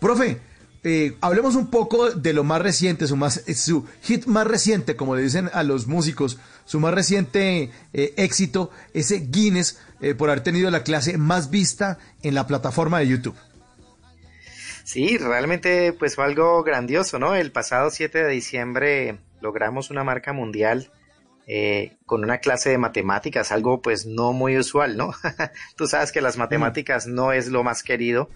Profe, eh, hablemos un poco de lo más reciente, su, más, eh, su hit más reciente, como le dicen a los músicos, su más reciente eh, éxito, ese Guinness, por haber tenido la clase más vista en la plataforma de YouTube. Sí, realmente pues fue algo grandioso, ¿no? El pasado 7 de diciembre logramos una marca mundial con una clase de matemáticas, algo pues no muy usual, ¿no? Tú sabes que las matemáticas no es lo más querido,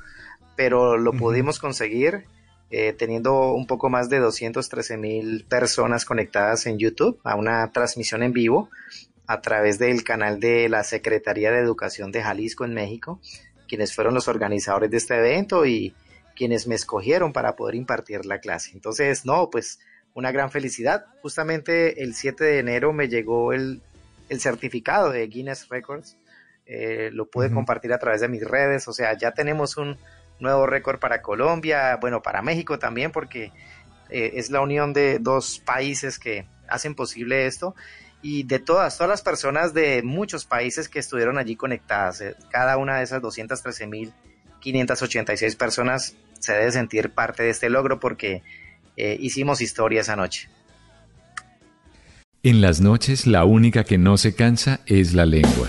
pero lo pudimos conseguir eh, teniendo un poco más de 213 mil personas conectadas en YouTube a una transmisión en vivo a través del canal de la Secretaría de Educación de Jalisco en México, quienes fueron los organizadores de este evento y quienes me escogieron para poder impartir la clase. Entonces, no, pues una gran felicidad. Justamente el 7 de enero me llegó el, certificado de Guinness Records. Eh, lo pude compartir a través de mis redes. O sea, ya tenemos un, nuevo récord para Colombia, bueno, para México también, porque eh, es la unión de dos países que hacen posible esto y de todas, todas las personas de muchos países que estuvieron allí conectadas, eh, cada una de esas 213.586 personas se debe sentir parte de este logro porque eh, hicimos historia esa noche. En las noches la única que no se cansa es la lengua.